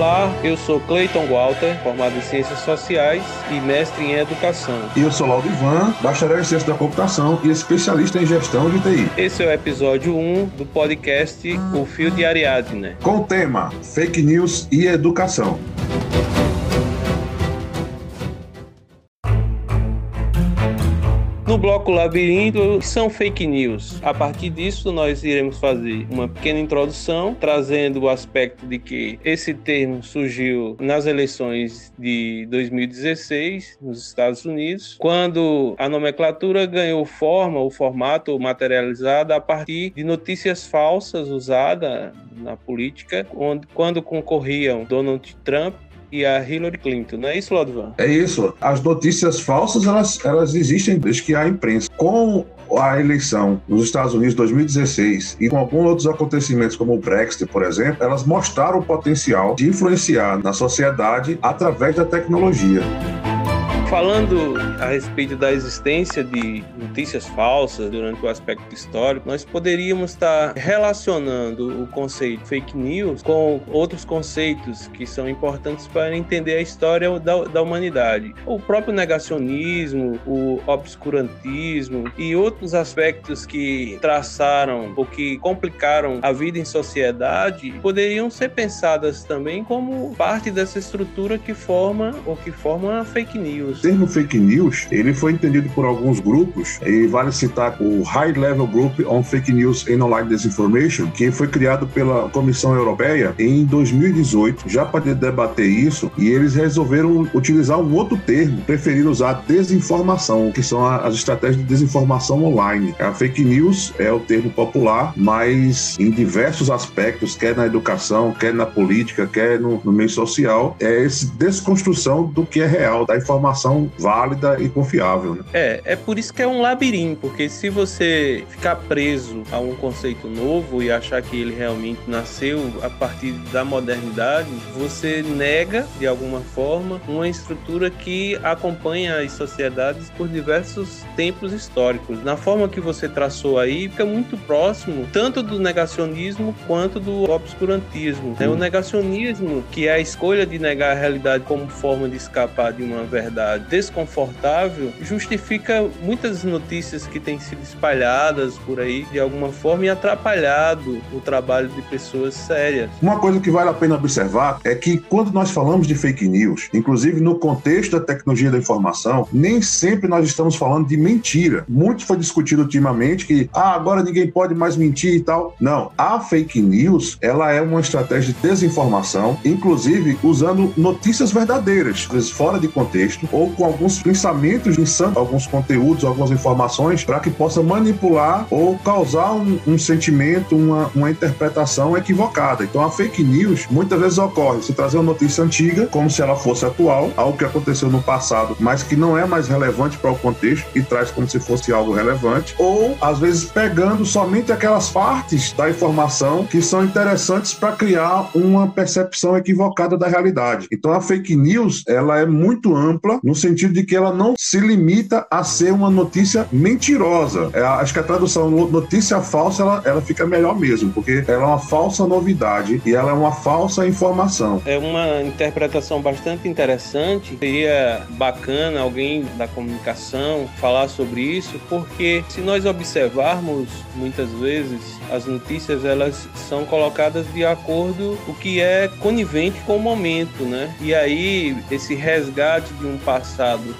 Olá, eu sou Cleiton Walter, formado em Ciências Sociais e mestre em Educação. E eu sou Laudo Ivan, bacharel em Ciência da Computação e especialista em Gestão de TI. Esse é o episódio 1 do podcast O Fio de Ariadne. Com o tema Fake News e Educação. Bloco Labirinto são fake news. A partir disso, nós iremos fazer uma pequena introdução, trazendo o aspecto de que esse termo surgiu nas eleições de 2016 nos Estados Unidos, quando a nomenclatura ganhou forma, o formato materializado a partir de notícias falsas usadas na política, quando concorriam Donald Trump e a Hillary Clinton, não é isso, Lodvan? É isso. As notícias falsas, elas, elas existem desde que há imprensa. Com a eleição nos Estados Unidos 2016 e com alguns outros acontecimentos como o Brexit, por exemplo, elas mostraram o potencial de influenciar na sociedade através da tecnologia. Falando a respeito da existência de notícias falsas durante o aspecto histórico, nós poderíamos estar relacionando o conceito fake news com outros conceitos que são importantes para entender a história da, da humanidade. O próprio negacionismo, o obscurantismo e outros aspectos que traçaram ou que complicaram a vida em sociedade poderiam ser pensadas também como parte dessa estrutura que forma ou que forma a fake news termo fake news ele foi entendido por alguns grupos e vale citar o High Level Group on Fake News and Online Disinformation, que foi criado pela Comissão Europeia em 2018, já para debater isso, e eles resolveram utilizar um outro termo, preferiram usar desinformação, que são as estratégias de desinformação online. A fake news é o termo popular, mas em diversos aspectos, quer na educação, quer na política, quer no, no meio social, é essa desconstrução do que é real, da informação informação válida e confiável. Né? É, é por isso que é um labirinto, porque se você ficar preso a um conceito novo e achar que ele realmente nasceu a partir da modernidade, você nega, de alguma forma, uma estrutura que acompanha as sociedades por diversos tempos históricos. Na forma que você traçou aí, fica muito próximo tanto do negacionismo quanto do obscurantismo. Né? O negacionismo, que é a escolha de negar a realidade como forma de escapar de uma verdade desconfortável justifica muitas notícias que têm sido espalhadas por aí de alguma forma e atrapalhado o trabalho de pessoas sérias. Uma coisa que vale a pena observar é que quando nós falamos de fake news, inclusive no contexto da tecnologia da informação, nem sempre nós estamos falando de mentira. Muito foi discutido ultimamente que ah, agora ninguém pode mais mentir e tal. Não, a fake news, ela é uma estratégia de desinformação, inclusive usando notícias verdadeiras, fora de contexto, ou com alguns pensamentos insanos, alguns conteúdos, algumas informações, para que possa manipular ou causar um, um sentimento, uma, uma, interpretação equivocada. Então a fake news muitas vezes ocorre se trazer uma notícia antiga, como se ela fosse atual, algo que aconteceu no passado, mas que não é mais relevante para o contexto e traz como se fosse algo relevante, ou às vezes pegando somente aquelas partes da informação que são interessantes para criar uma percepção equivocada da realidade. Então a fake news ela é muito ampla no sentido de que ela não se limita a ser uma notícia mentirosa. É, acho que a tradução notícia falsa ela, ela fica melhor mesmo, porque ela é uma falsa novidade e ela é uma falsa informação. É uma interpretação bastante interessante. Seria bacana alguém da comunicação falar sobre isso, porque se nós observarmos muitas vezes as notícias elas são colocadas de acordo o que é conivente com o momento, né? E aí esse resgate de um passado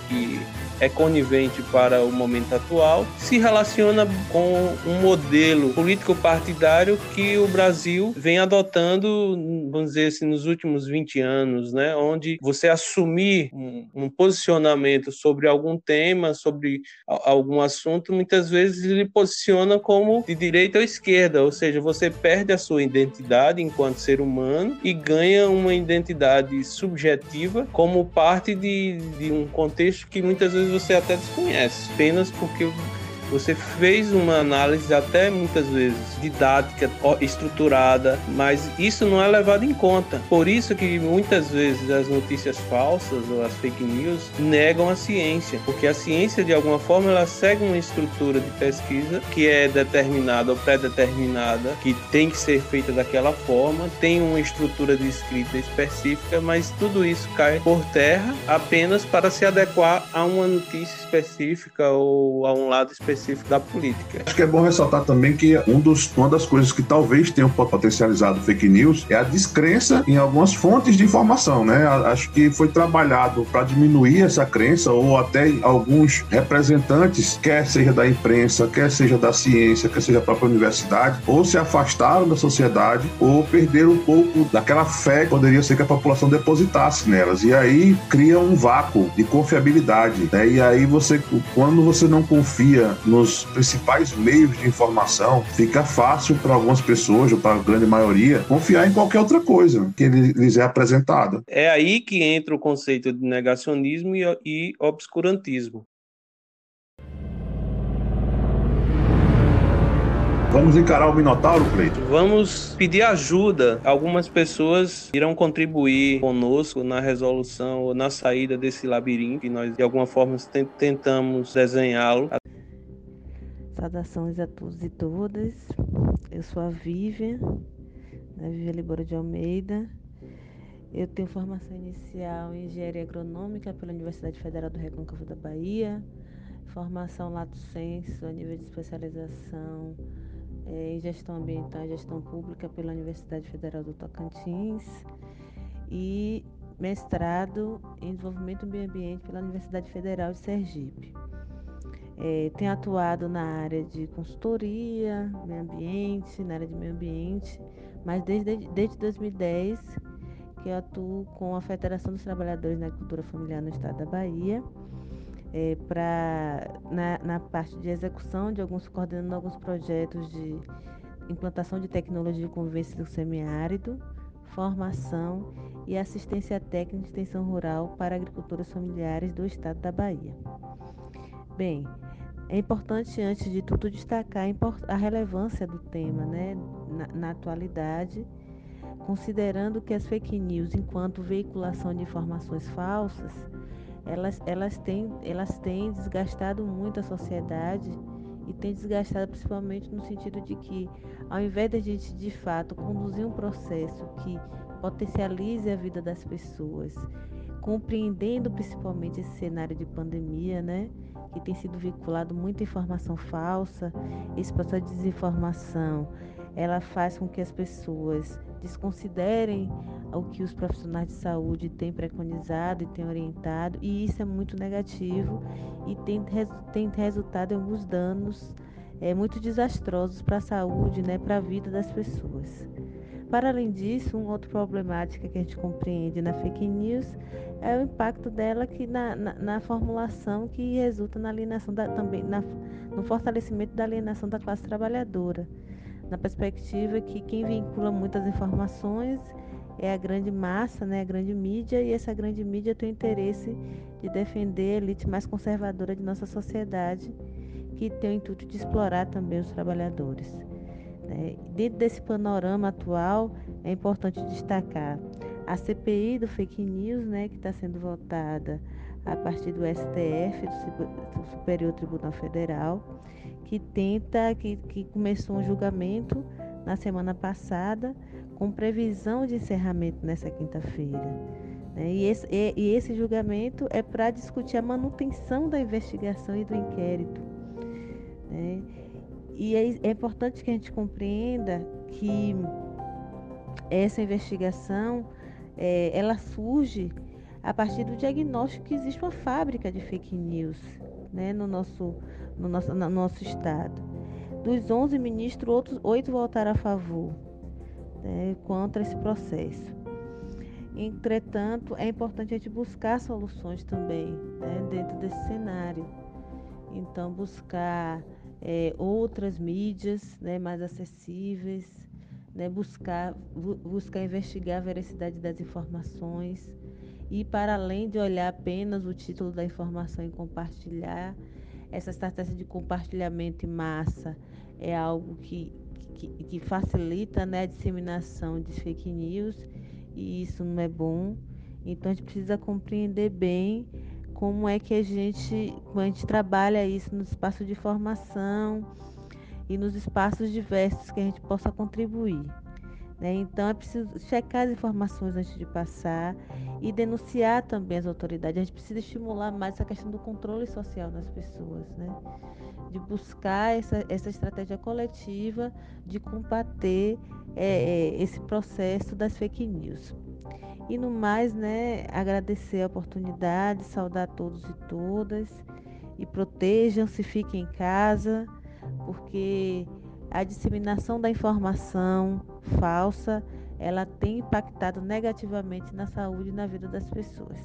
que é conivente para o momento atual, se relaciona com um modelo político-partidário que o Brasil vem adotando, vamos dizer assim, nos últimos 20 anos, né? onde você assumir um, posicionamento sobre algum tema, sobre algum assunto, muitas vezes ele posiciona como de direita ou esquerda, ou seja, você perde a sua identidade enquanto ser humano e ganha uma identidade subjetiva como parte de, de um contexto que muitas vezes você até desconhece, apenas porque Você fez uma análise até muitas vezes didática, estruturada, mas isso não é levado em conta. Por isso que muitas vezes as notícias falsas ou as fake news negam a ciência, porque a ciência de alguma forma ela segue uma estrutura de pesquisa que é determinada ou pré-determinada, que tem que ser feita daquela forma, tem uma estrutura de escrita específica, mas tudo isso cai por terra apenas para se adequar a uma notícia específica ou a um lado específico da política. Acho que é bom ressaltar também que um dos, uma das coisas que talvez tenham potencializado fake news é a descrença em algumas fontes de informação, né? Acho que foi trabalhado para diminuir essa crença ou até alguns representantes, quer seja da imprensa, quer seja da ciência, quer seja da própria universidade, ou se afastaram da sociedade ou perderam um pouco daquela fé que poderia ser que a população depositasse nelas. E aí cria um vácuo de confiabilidade, né? E aí você, quando você não confia nos principais meios de informação, fica fácil para algumas pessoas, ou para a grande maioria, confiar em qualquer outra coisa que lhes é apresentada. É aí que entra o conceito de negacionismo e, e obscurantismo. Vamos encarar o Minotauro, Cleito? Vamos pedir ajuda. Algumas pessoas irão contribuir conosco na resolução ou na saída desse labirinto e nós, de alguma forma, tentamos desenhá-lo. Saudações a todos e todas. Eu sou a Vivian, né, Vivian Libora de Almeida. Eu tenho formação inicial em Engenharia Agronômica pela Universidade Federal do Recôncavo da Bahia, formação Lato Senso a nível de especialização é, em Gestão Ambiental e Gestão Pública pela Universidade Federal do Tocantins e mestrado em Desenvolvimento do Meio Ambiente pela Universidade Federal de Sergipe. É, tenho atuado na área de consultoria, meio ambiente, na área de meio ambiente, mas desde, desde 2010 que eu atuo com a Federação dos Trabalhadores na Agricultura Familiar no Estado da Bahia é, para na, na, parte de execução de alguns, coordenando alguns projetos de implantação de tecnologia com convivência do semiárido, formação e assistência técnica de extensão rural para agricultores familiares do estado da Bahia. Bem, é importante, antes de tudo, destacar a relevância do tema né, na, na atualidade, considerando que as fake news, enquanto veiculação de informações falsas, elas, elas, têm, elas têm desgastado muito a sociedade e têm desgastado principalmente no sentido de que, ao invés de a gente de fato conduzir um processo que potencialize a vida das pessoas, compreendendo principalmente esse cenário de pandemia, né? Que tem sido vinculado muita informação falsa, esse processo de desinformação, ela faz com que as pessoas desconsiderem o que os profissionais de saúde têm preconizado e têm orientado, e isso é muito negativo e tem, tem resultado em alguns danos é, muito desastrosos para a saúde, né, para a vida das pessoas. Para além disso, uma outra problemática que a gente compreende na fake news é o impacto dela que na, na, na formulação que resulta na alienação da, também na, no fortalecimento da alienação da classe trabalhadora na perspectiva que quem vincula muitas informações é a grande massa, né, a grande mídia, e essa grande mídia tem o interesse de defender a elite mais conservadora de nossa sociedade, que tem o intuito de explorar também os trabalhadores. Né. Dentro desse panorama atual, é importante destacar a CPI do fake news, né, que está sendo votada a partir do STF, do Superior Tribunal Federal, que tenta, que, que começou um julgamento na semana passada, com previsão de encerramento nessa quinta-feira. Né? E, esse, e, e esse julgamento é para discutir a manutenção da investigação e do inquérito. Né? E é, é importante que a gente compreenda que essa investigação é, ela surge a partir do diagnóstico que existe uma fábrica de fake news né, no, nosso, no, nosso, no nosso estado. Dos 11 ministros, outros oito votaram a favor né, contra esse processo. Entretanto, é importante a gente buscar soluções também né, dentro desse cenário. Então, buscar é, outras mídias né, mais acessíveis, né, buscar, bu buscar investigar a veracidade das informações, e para além de olhar apenas o título da informação e compartilhar, essa estratégia de compartilhamento em massa é algo que, que, que facilita né, a disseminação de fake news e isso não é bom. Então a gente precisa compreender bem como é que a gente, a gente trabalha isso no espaço de formação e nos espaços diversos que a gente possa contribuir. Né? Então é preciso checar as informações antes de passar e denunciar também as autoridades. A gente precisa estimular mais essa questão do controle social das pessoas, né? de buscar essa, essa estratégia coletiva de combater é, é, esse processo das fake news. E no mais, né, agradecer a oportunidade, saudar todos e todas e protejam-se, fiquem em casa, porque a disseminação da informação falsa, ela tem impactado negativamente na saúde e na vida das pessoas.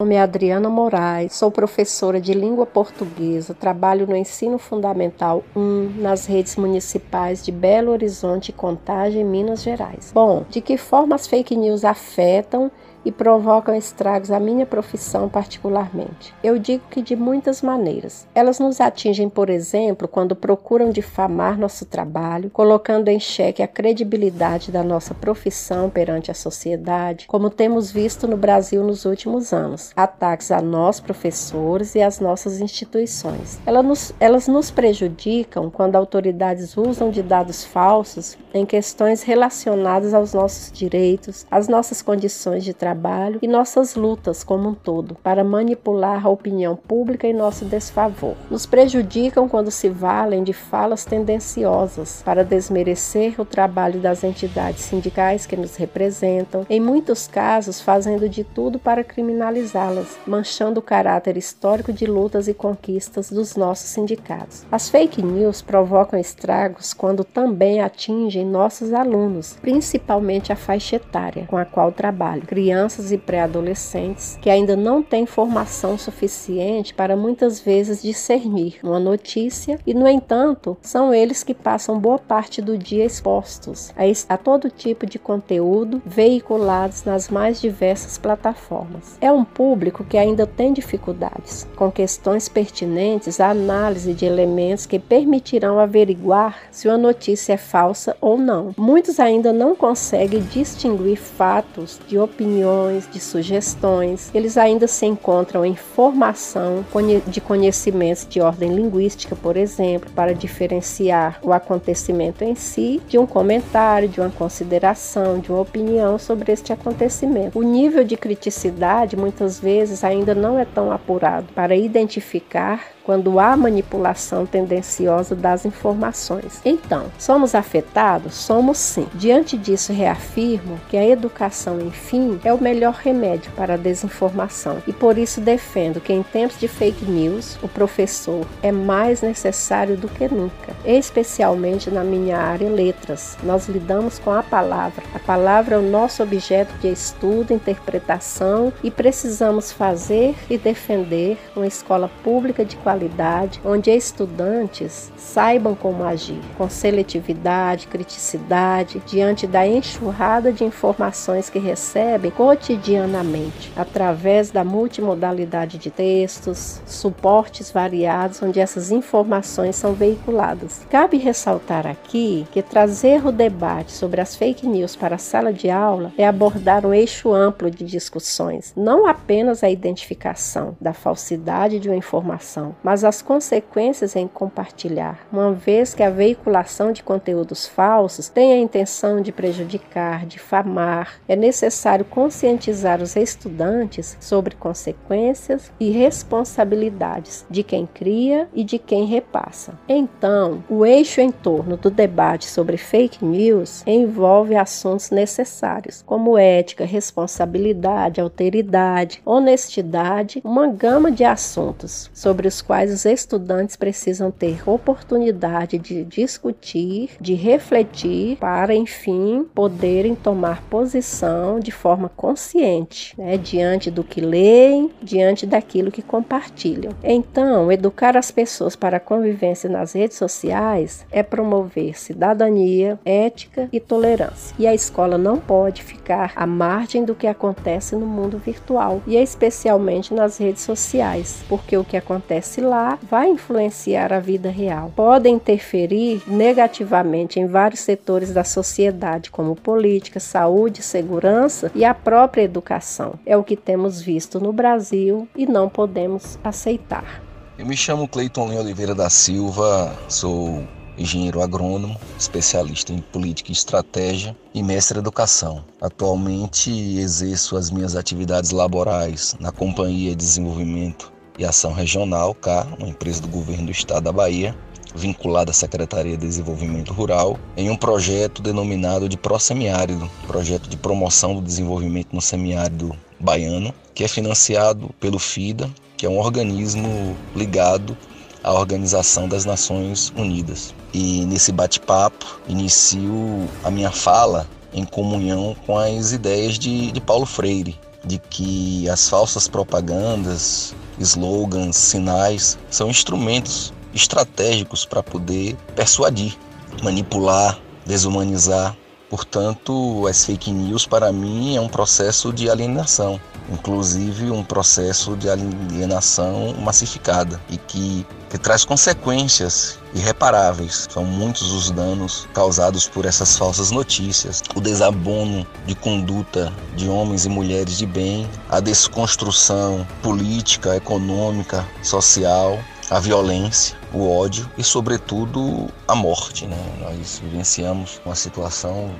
Meu nome é Adriana Moraes, sou professora de língua portuguesa, trabalho no ensino fundamental 1 nas redes municipais de Belo Horizonte Contagem, Minas Gerais. Bom, de que forma as fake news afetam e provocam estragos à minha profissão particularmente. Eu digo que de muitas maneiras. Elas nos atingem, por exemplo, quando procuram difamar nosso trabalho, colocando em xeque a credibilidade da nossa profissão perante a sociedade, como temos visto no Brasil nos últimos anos. Ataques a nós, professores, e às nossas instituições. Elas nos, elas nos prejudicam quando autoridades usam de dados falsos em questões relacionadas aos nossos direitos, às nossas condições de trabalho trabalho e nossas lutas como um todo, para manipular a opinião pública em nosso desfavor. Nos prejudicam quando se valem de falas tendenciosas para desmerecer o trabalho das entidades sindicais que nos representam, em muitos casos fazendo de tudo para criminalizá-las, manchando o caráter histórico de lutas e conquistas dos nossos sindicatos. As fake news provocam estragos quando também atingem nossos alunos, principalmente a faixa etária com a qual trabalho, criando crianças e pré-adolescentes que ainda não têm formação suficiente para muitas vezes discernir uma notícia e, no entanto, são eles que passam boa parte do dia expostos a, a todo tipo de conteúdo veiculados nas mais diversas plataformas. É um público que ainda tem dificuldades com questões pertinentes à análise de elementos que permitirão averiguar se uma notícia é falsa ou não. Muitos ainda não conseguem distinguir fatos de opiniões opiniões, de sugestões. Eles ainda se encontram em formação de conhecimentos de ordem linguística, por exemplo, para diferenciar o acontecimento em si de um comentário, de uma consideração, de uma opinião sobre este acontecimento. O nível de criticidade muitas vezes ainda não é tão apurado para identificar quando há manipulação tendenciosa das informações. Então, somos afetados? Somos sim. Diante disso, reafirmo que a educação, enfim, é o melhor remédio para a desinformação e por isso defendo que em tempos de fake news, o professor é mais necessário do que nunca, especialmente na minha área letras. Nós lidamos com a palavra. A palavra é o nosso objeto de estudo, interpretação e precisamos fazer e defender uma escola pública de qualidade qualidade, onde estudantes saibam como agir, com seletividade, criticidade, diante da enxurrada de informações que recebem cotidianamente, através da multimodalidade de textos, suportes variados onde essas informações são veiculadas. Cabe ressaltar aqui que trazer o debate sobre as fake news para a sala de aula é abordar um eixo amplo de discussões, não apenas a identificação da falsidade de uma informação, mas as consequências em compartilhar, uma vez que a veiculação de conteúdos falsos tem a intenção de prejudicar, difamar, é necessário conscientizar os estudantes sobre consequências e responsabilidades de quem cria e de quem repassa. Então, o eixo em torno do debate sobre fake news envolve assuntos necessários, como ética, responsabilidade, alteridade, honestidade, uma gama de assuntos sobre os quais os estudantes precisam ter oportunidade de discutir, de refletir, para enfim poderem tomar posição de forma consciente, né, diante do que leem, diante daquilo que compartilham. Então, educar as pessoas para a convivência nas redes sociais é promover cidadania, ética e tolerância. E a escola não pode ficar à margem do que acontece no mundo virtual e especialmente nas redes sociais, porque o que acontece acontece lá vai influenciar a vida real. Podem interferir negativamente em vários setores da sociedade, como política, saúde, segurança e a própria educação. É o que temos visto no Brasil e não podemos aceitar. Eu me chamo Cleiton Leão Oliveira da Silva, sou engenheiro agrônomo, especialista em política e estratégia e mestre em educação. Atualmente exerço as minhas atividades laborais na Companhia de Desenvolvimento e Ação Regional, CA, uma empresa do governo do estado da Bahia, vinculada à Secretaria de Desenvolvimento Rural, em um projeto denominado de Prosemiárido, projeto de promoção do desenvolvimento no semiárido baiano, que é financiado pelo FIDA, que é um organismo ligado à Organização das Nações Unidas. E nesse bate-papo inicio a minha fala em comunhão com as ideias de, de Paulo Freire, de que as falsas propagandas, slogans, sinais são instrumentos estratégicos para poder persuadir, manipular, desumanizar. Portanto, as fake news para mim é um processo de alienação inclusive um processo de alienação massificada e que, que traz consequências irreparáveis. São muitos os danos causados por essas falsas notícias, o desabono de conduta de homens e mulheres de bem, a desconstrução política, econômica, social, a violência, o ódio e, sobretudo, a morte. Né? Nós vivenciamos uma situação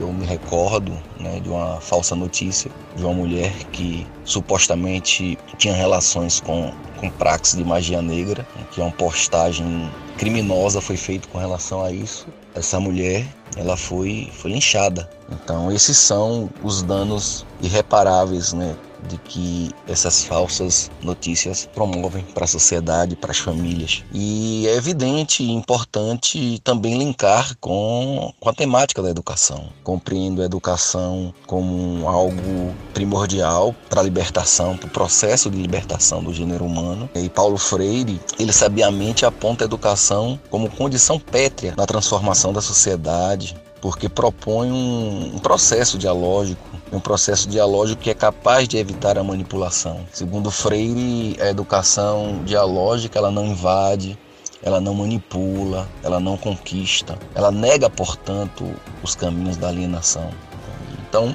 eu me recordo né, de uma falsa notícia de uma mulher que supostamente tinha relações com, com praxis de magia negra, que é uma postagem criminosa foi feita com relação a isso. Essa mulher ela foi, foi linchada. Então esses são os danos irreparáveis né, de que essas falsas notícias promovem para a sociedade, para as famílias. E é evidente e importante também linkar com, com a temática da educação. Compreendo a educação como algo primordial para a libertação, para o processo de libertação do gênero humano. E Paulo Freire, ele sabiamente aponta a educação como condição pétrea na transformação da sociedade, porque propõe um, um processo dialógico um processo dialógico que é capaz de evitar a manipulação. Segundo Freire, a educação dialógica ela não invade, ela não manipula, ela não conquista, ela nega, portanto, os caminhos da alienação. Então,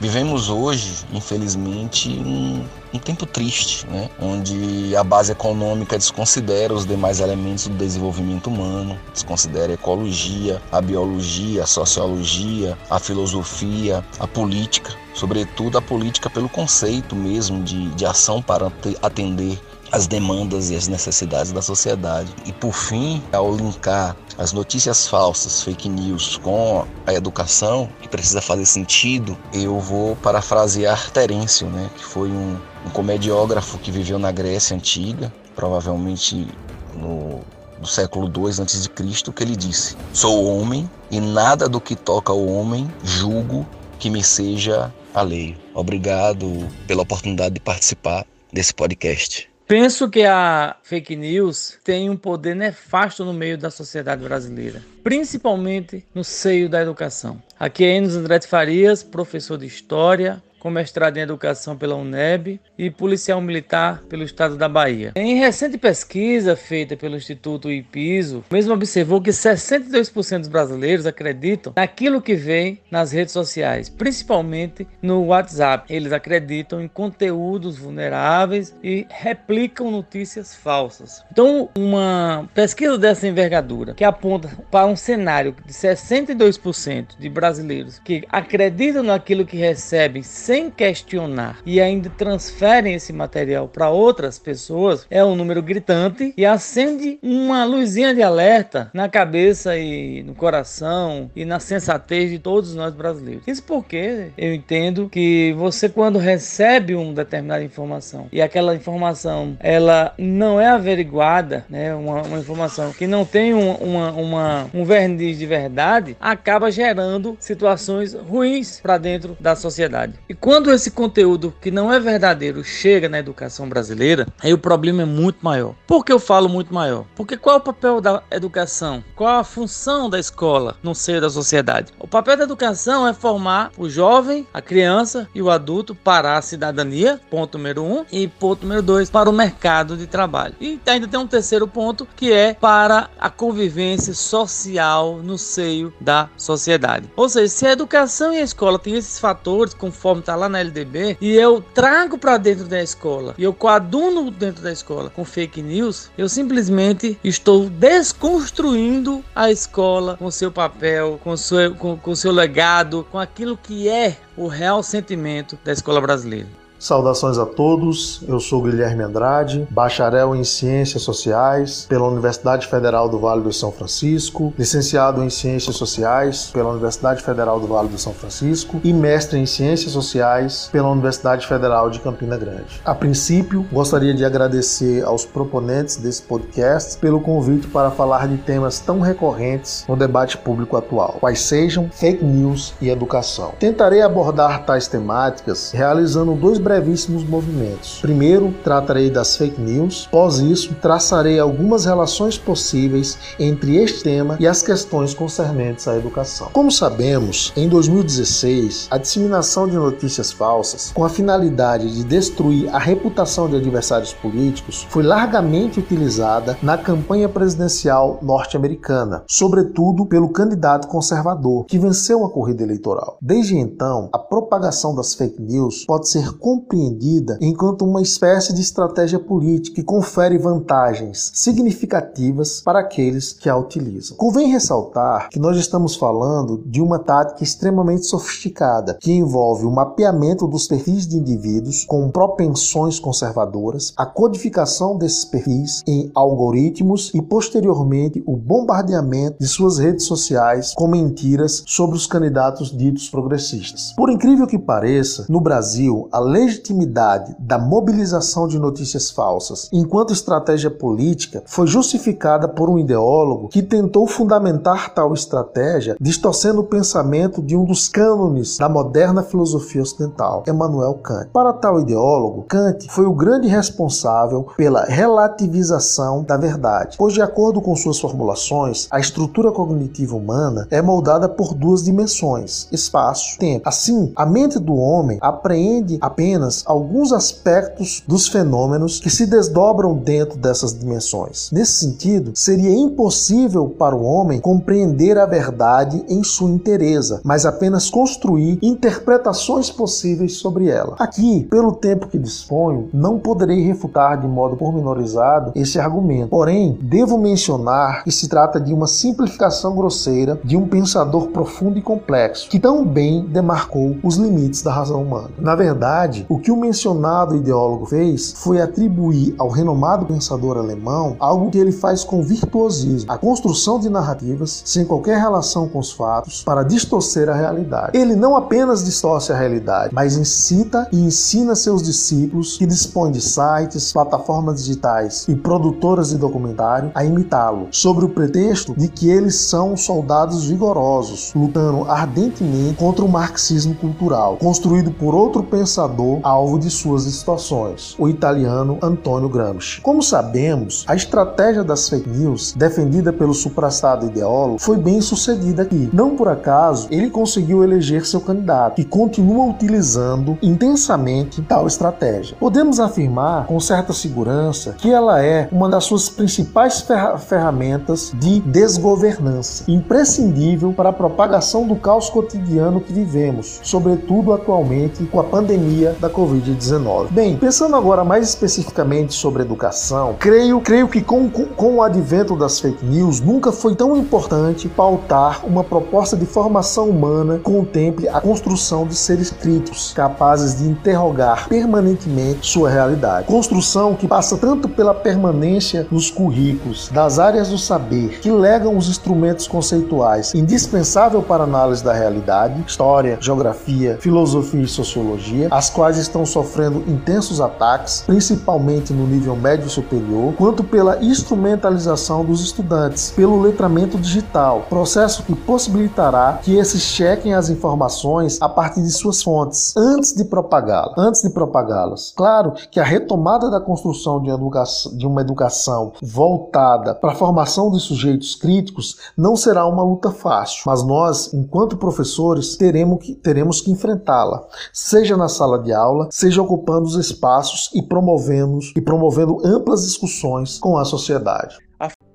Vivemos hoje, infelizmente, um, um, tempo triste, né? onde a base econômica desconsidera os demais elementos do desenvolvimento humano, desconsidera a ecologia, a biologia, a sociologia, a filosofia, a política, sobretudo a política pelo conceito mesmo de, de ação para atender as demandas e as necessidades da sociedade. E por fim, ao linkar as notícias falsas, fake news, com a educação, que precisa fazer sentido, eu vou parafrasear Terêncio, né, que foi um, um comediógrafo que viveu na Grécia Antiga, provavelmente no século II a.C., que ele disse: Sou homem e nada do que toca o homem julgo que me seja alheio. Obrigado pela oportunidade de participar desse podcast. Penso que a fake news tem um poder nefasto no meio da sociedade brasileira, principalmente no seio da educação. Aqui é Enos André Farias, professor de História, com mestrado em Educação pela UNEB e policial militar pelo estado da Bahia. Em recente pesquisa feita pelo Instituto IPISO, mesmo observou que 62% dos brasileiros acreditam naquilo que vem nas redes sociais, principalmente no WhatsApp. Eles acreditam em conteúdos vulneráveis e replicam notícias falsas. Então, uma pesquisa dessa envergadura que aponta para um cenário de 62% de brasileiros que acreditam naquilo que recebem sem questionar e ainda transferem esse material para outras pessoas é um número gritante e acende uma luzinha de alerta na cabeça e no coração e na sensatez de todos nós brasileiros. Isso porque eu entendo que você quando recebe uma determinada informação e aquela informação ela não é averiguada, né, uma, uma informação que não tem um, uma, uma, um verniz de verdade, acaba gerando situações ruins para dentro da sociedade. E quando esse conteúdo que não é verdadeiro chega na educação brasileira, aí o problema é muito maior. Por que eu falo muito maior? Porque qual é o papel da educação? Qual a função da escola no seio da sociedade? O papel da educação é formar o jovem, a criança e o adulto para a cidadania, ponto número um, e ponto número dois, para o mercado de trabalho. E ainda tem um terceiro ponto que é para a convivência social no seio da sociedade. Ou seja, se a educação e a escola têm esses fatores, conforme está lá na LDB, e eu trago para dentro da escola, e eu coaduno dentro da escola com fake news, eu simplesmente estou desconstruindo a escola com seu papel, com seu, com, com seu legado, com aquilo que é o real sentimento da escola brasileira. Saudações a todos, eu sou Guilherme Andrade, bacharel em Ciências Sociais pela Universidade Federal do Vale do São Francisco, licenciado em Ciências Sociais pela Universidade Federal do Vale do São Francisco e mestre em Ciências Sociais pela Universidade Federal de Campina Grande. A princípio, gostaria de agradecer aos proponentes desse podcast pelo convite para falar de temas tão recorrentes no debate público atual, quais sejam fake news e educação. Tentarei abordar tais temáticas realizando dois brevíssimos movimentos. Primeiro, tratarei das fake news, após isso, traçarei algumas relações possíveis entre este tema e as questões concernentes à educação. Como sabemos, em 2016, a disseminação de notícias falsas, com a finalidade de destruir a reputação de adversários políticos, foi largamente utilizada na campanha presidencial norte-americana, sobretudo pelo candidato conservador, que venceu a corrida eleitoral. Desde então, a propagação das fake news pode ser compreendida enquanto uma espécie de estratégia política que confere vantagens significativas para aqueles que a utilizam. Convém ressaltar que nós estamos falando de uma tática extremamente sofisticada que envolve o mapeamento dos perfis de indivíduos com propensões conservadoras, a codificação desses perfis em algoritmos e posteriormente o bombardeamento de suas redes sociais com mentiras sobre os candidatos ditos progressistas. Por incrível que pareça, no Brasil, a legitimidade da mobilização de notícias falsas enquanto estratégia política foi justificada por um ideólogo que tentou fundamentar tal estratégia distorcendo o pensamento de um dos cânones da moderna filosofia ocidental, Emmanuel Kant. Para tal ideólogo, Kant foi o grande responsável pela relativização da verdade, pois, de acordo com suas formulações, a estrutura cognitiva humana é moldada por duas dimensões, espaço e tempo. Assim, a mente do homem apreende apenas apenas alguns aspectos dos fenômenos que se desdobram dentro dessas dimensões. Nesse sentido, seria impossível para o homem compreender a verdade em sua inteireza, mas apenas construir interpretações possíveis sobre ela. Aqui, pelo tempo que disponho, não poderei refutar de modo pormenorizado esse argumento. Porém, devo mencionar que se trata de uma simplificação grosseira de um pensador profundo e complexo, que tão bem demarcou os limites da razão humana. Na verdade, verdade, o que o mencionado ideólogo fez foi atribuir ao renomado pensador alemão algo que ele faz com virtuosismo, a construção de narrativas sem qualquer relação com os fatos para distorcer a realidade. Ele não apenas distorce a realidade, mas incita e ensina seus discípulos que dispõem de sites, plataformas digitais e produtoras de documentário a imitá-lo, sobre o pretexto de que eles são soldados vigorosos, lutando ardentemente contra o marxismo cultural, construído por outro pensador alvo de suas distorções, o italiano Antonio Gramsci. Como sabemos, a estratégia das fake news, defendida pelo suprastado ideólogo, foi bem sucedida aqui. Não por acaso, ele conseguiu eleger seu candidato e continua utilizando intensamente tal estratégia. Podemos afirmar com certa segurança que ela é uma das suas principais ferramentas de desgovernança, imprescindível para a propagação do caos cotidiano que vivemos, sobretudo atualmente com a pandemia da Covid-19. Bem, pensando agora mais especificamente sobre educação, creio, creio que com, com, com o advento das fake news, nunca foi tão importante pautar uma proposta de formação humana que contemple a construção de seres críticos, capazes de interrogar permanentemente sua realidade. Construção que passa tanto pela permanência nos currículos das áreas do saber que legam os instrumentos conceituais indispensável para análise da realidade, história, geografia, filosofia e sociologia, as quais estão sofrendo intensos ataques, principalmente no nível médio superior, quanto pela instrumentalização dos estudantes, pelo letramento digital, processo que possibilitará que esses chequem as informações a partir de suas fontes, antes de propagá-las. Antes de propagá-las. Claro que a retomada da construção de uma educação voltada para a formação de sujeitos críticos não será uma luta fácil, mas nós, enquanto professores, teremos que, teremos que enfrentá-la, seja na sala de aula, seja ocupando os espaços e promovendo, e promovendo amplas discussões com a sociedade.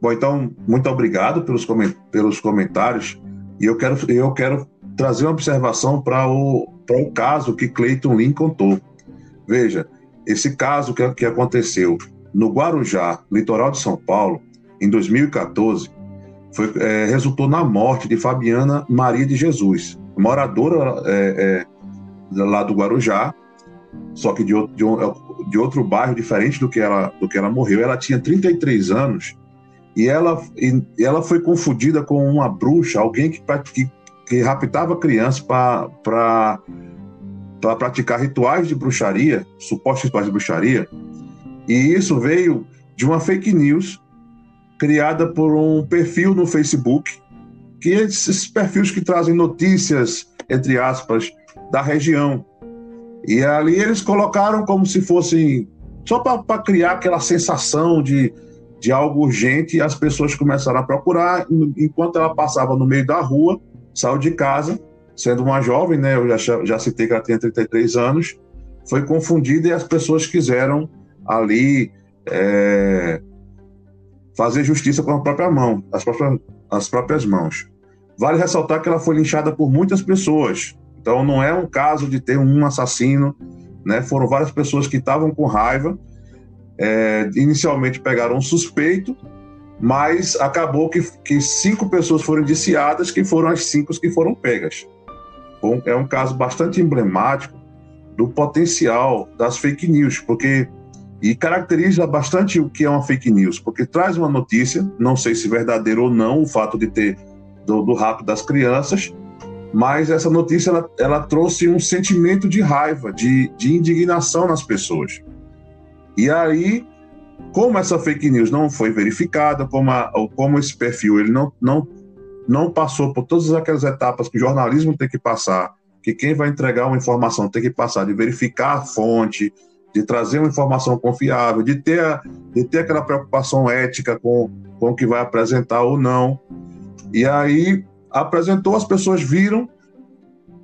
Bom, então, muito obrigado pelos, pelos comentários. E eu quero, eu quero trazer uma observação para o, o caso que Clayton Lin contou. Veja, esse caso que, que aconteceu no Guarujá, litoral de São Paulo, em 2014, foi, é, resultou na morte de Fabiana Maria de Jesus, moradora é, é, lá do Guarujá, só que de, de, de, outro bairro diferente do que, ela, do que ela morreu. Ela tinha 33 anos e ela, e ela foi confundida com uma bruxa, alguém que, que, que raptava crianças para pra, praticar rituais de bruxaria, supostos rituais de bruxaria. E isso veio de uma fake news criada por um perfil no Facebook, que é esses perfis que trazem notícias, entre aspas, da região. E ali eles colocaram como se fossem só para criar aquela sensação de, de algo urgente, as pessoas começaram a procurar. Enquanto ela passava no meio da rua, saiu de casa, sendo uma jovem, né? Eu já, já citei que ela tinha 33 anos, foi confundida e as pessoas quiseram ali é, fazer justiça com a própria mão, as próprias, as próprias mãos. Vale ressaltar que ela foi linchada por muitas pessoas. Então não é um caso de ter um assassino, né? Foram várias pessoas que estavam com raiva. É, inicialmente pegaram um suspeito, mas acabou que, que cinco pessoas foram indiciadas, que foram as cinco que foram pegas. Bom, é um caso bastante emblemático do potencial das fake news, porque e caracteriza bastante o que é uma fake news, porque traz uma notícia, não sei se verdadeiro ou não, o fato de ter do, do rapto das crianças, mas essa notícia ela, ela trouxe um sentimento de raiva, de, de indignação nas pessoas. E aí, como essa fake news não foi verificada, como, a, como esse perfil ele não, não, não passou por todas aquelas etapas que o jornalismo tem que passar, que quem vai entregar uma informação tem que passar de verificar a fonte, de trazer uma informação confiável, de ter, a, de ter aquela preocupação ética com, com o que vai apresentar ou não. E aí apresentou, as pessoas viram,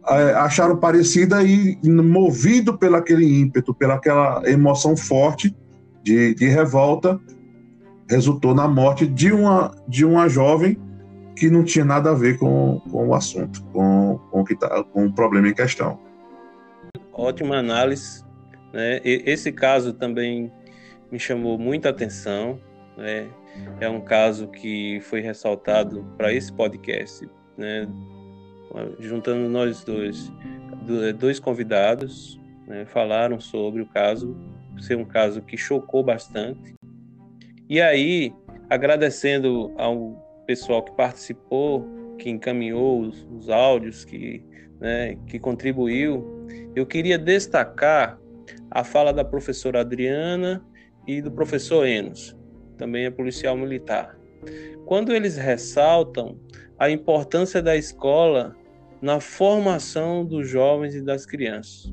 é, acharam parecida e, movido pelo aquele ímpeto, pela aquela emoção forte de, de revolta, resultou na morte de uma, de uma jovem que não tinha nada a ver com, com o assunto, com, com, o que tá, com o problema em questão. Ótima análise né? Esse caso também me chamou muita atenção. Né? É um caso que foi ressaltado para esse podcast, né? juntando nós dois, dois convidados, né? falaram sobre o caso, ser um caso que chocou bastante. E aí, agradecendo ao pessoal que participou, que encaminhou os, os áudios, que, né, que contribuiu, eu queria destacar a fala da professora Adriana e do professor Enos, também é policial militar. Quando eles ressaltam a importância da escola na formação dos jovens e das crianças,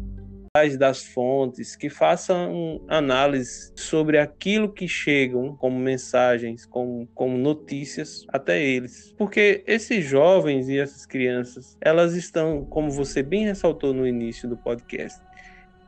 das fontes, que façam análise sobre aquilo que chegam como mensagens, como, como notícias até eles. Porque esses jovens e essas crianças, elas estão, como você bem ressaltou no início do podcast,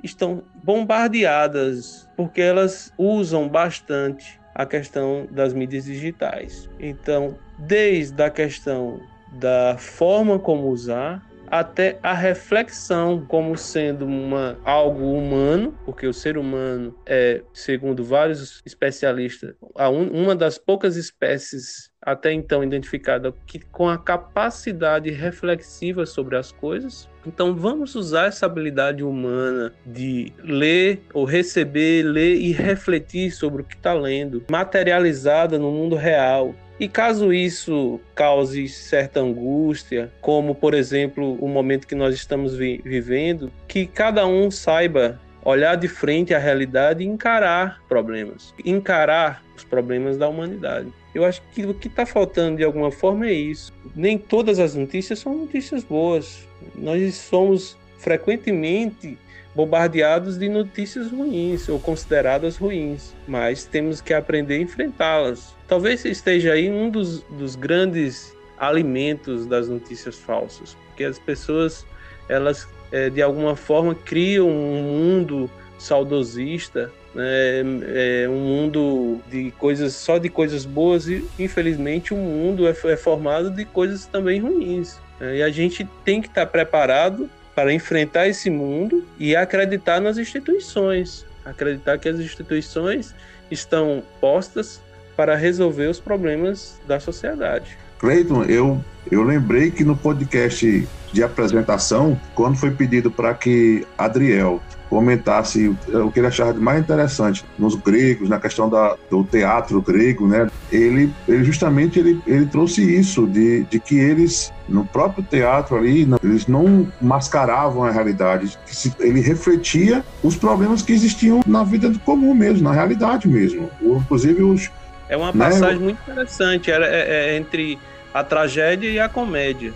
estão bombardeadas porque elas usam bastante a questão das mídias digitais. Então, desde a questão da forma como usar até a reflexão como sendo uma, algo humano, porque o ser humano é, segundo vários especialistas, uma das poucas espécies até então identificada que com a capacidade reflexiva sobre as coisas. Então vamos usar essa habilidade humana de ler ou receber, ler e refletir sobre o que está lendo, materializada no mundo real E caso isso cause certa angústia, como por exemplo o momento que nós estamos vi vivendo, que cada um saiba olhar de frente à realidade e encarar problemas, encarar os problemas da humanidade. Eu acho que o que está faltando de alguma forma é isso. Nem todas as notícias são notícias boas. Nós somos frequentemente bombardeados de notícias ruins ou consideradas ruins, mas temos que aprender a enfrentá-las. Talvez esteja aí um dos, dos grandes alimentos das notícias falsas, porque as pessoas elas é, de alguma forma criam um mundo saudosista, né, é, um mundo de coisas só de coisas boas e infelizmente o mundo é, é formado de coisas também ruins. Né, e a gente tem que estar preparado para enfrentar esse mundo e acreditar nas instituições, acreditar que as instituições estão postas para resolver os problemas da sociedade. Cleiton, eu, eu lembrei que no podcast de apresentação, quando foi pedido para que Adriel comentasse o que ele achava de mais interessante nos gregos, na questão da, do teatro grego, né? Ele, ele justamente ele, ele trouxe isso de, de que eles no próprio teatro ali eles não mascaravam a realidade, ele refletia os problemas que existiam na vida comum mesmo, na realidade mesmo. Inclusive os é uma né, passagem né? muito interessante, era é, é entre a tragédia e a comédia.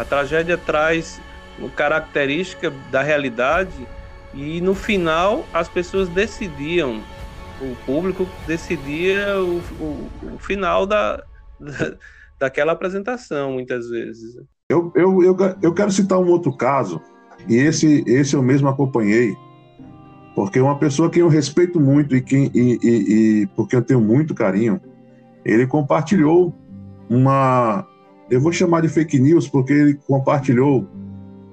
A tragédia traz característica da realidade e no final as pessoas decidiam, o público decidia o, o, o final da, da, daquela apresentação, muitas vezes. Eu, eu, eu, eu quero citar um outro caso, e esse, esse eu mesmo acompanhei, porque uma pessoa que eu respeito muito e, que, e, e, e porque eu tenho muito carinho, ele compartilhou uma. Eu vou chamar de fake news, porque ele compartilhou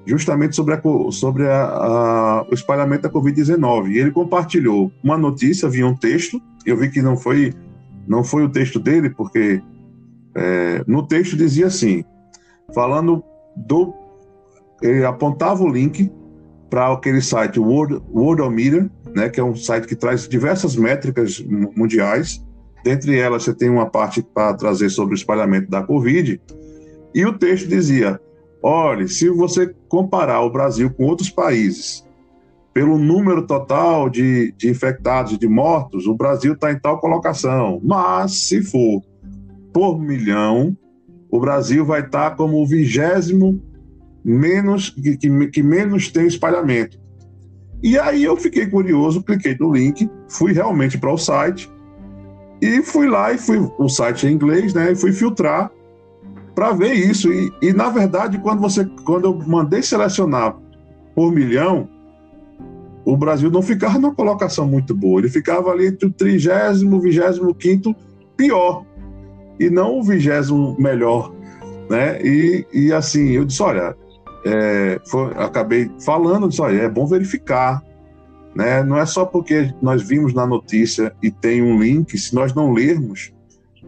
justamente sobre, a, sobre a, a, o espalhamento da Covid-19. E ele compartilhou uma notícia via um texto. Eu vi que não foi, não foi o texto dele, porque é, no texto dizia assim, falando do. Ele apontava o link para aquele site World, Worldometer, né, que é um site que traz diversas métricas mundiais. Dentre elas, você tem uma parte para trazer sobre o espalhamento da Covid. E o texto dizia: Olhe, se você comparar o Brasil com outros países, pelo número total de, de infectados, de mortos, o Brasil está em tal colocação. Mas, se for por milhão, o Brasil vai estar tá como o vigésimo menos que, que, que menos tem espalhamento. E aí eu fiquei curioso, cliquei no link, fui realmente para o site e fui lá e fui o site é em inglês, né? E fui filtrar para ver isso. E, e, na verdade, quando você quando eu mandei selecionar por milhão, o Brasil não ficava numa colocação muito boa. Ele ficava ali entre o trigésimo, vigésimo quinto pior e não o vigésimo melhor, né? E, e assim eu disse, olha, é, foi, acabei falando, disse, olha, é bom verificar, né? Não é só porque nós vimos na notícia e tem um link, se nós não lermos,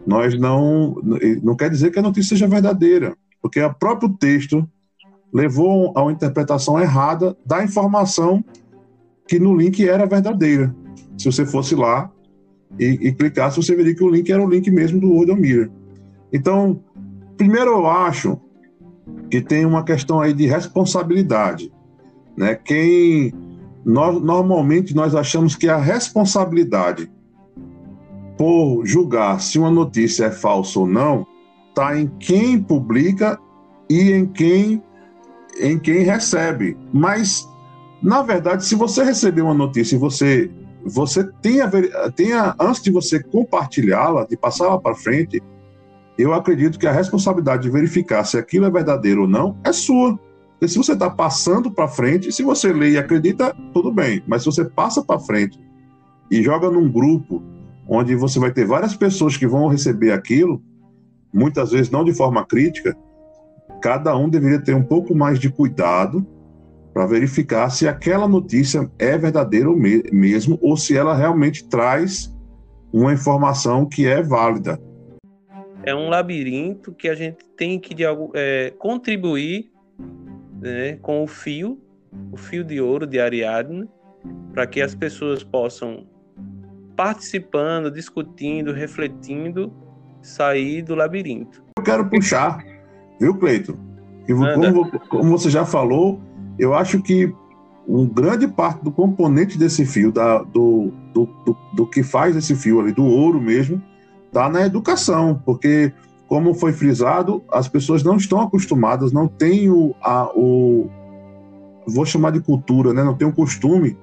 nós não. Não quer dizer que a notícia seja verdadeira, porque o próprio texto levou a uma interpretação errada da informação que no link era verdadeira. Se você fosse lá e, e clicasse, você veria que o link era o link mesmo do Odomir. Então, primeiro eu acho que tem uma questão aí de responsabilidade. Né? Quem nós, normalmente nós achamos que a responsabilidade por julgar se uma notícia é falsa ou não está em quem publica e em quem em quem recebe. Mas na verdade, se você receber uma notícia e você você tenha, tenha antes de você compartilhá-la, de passá-la para frente, eu acredito que a responsabilidade de verificar se aquilo é verdadeiro ou não é sua. Porque se você está passando para frente, se você lê e acredita, tudo bem. Mas se você passa para frente e joga num grupo onde você vai ter várias pessoas que vão receber aquilo, muitas vezes não de forma crítica, cada um deveria ter um pouco mais de cuidado para verificar se aquela notícia é verdadeira ou me mesmo ou se ela realmente traz uma informação que é válida. É um labirinto que a gente tem que de, é, contribuir né, com o fio, o fio de ouro de Ariadne, para que as pessoas possam participando, discutindo, refletindo, sair do labirinto. Eu quero puxar, viu, Cleito? Como, como, você já falou, eu acho que um grande parte do componente desse fio, da, do, do, do, do que faz esse fio ali, do ouro mesmo, está na educação, porque, como foi frisado, as pessoas não estão acostumadas, não têm o, a, o vou chamar de cultura, né? não têm o costume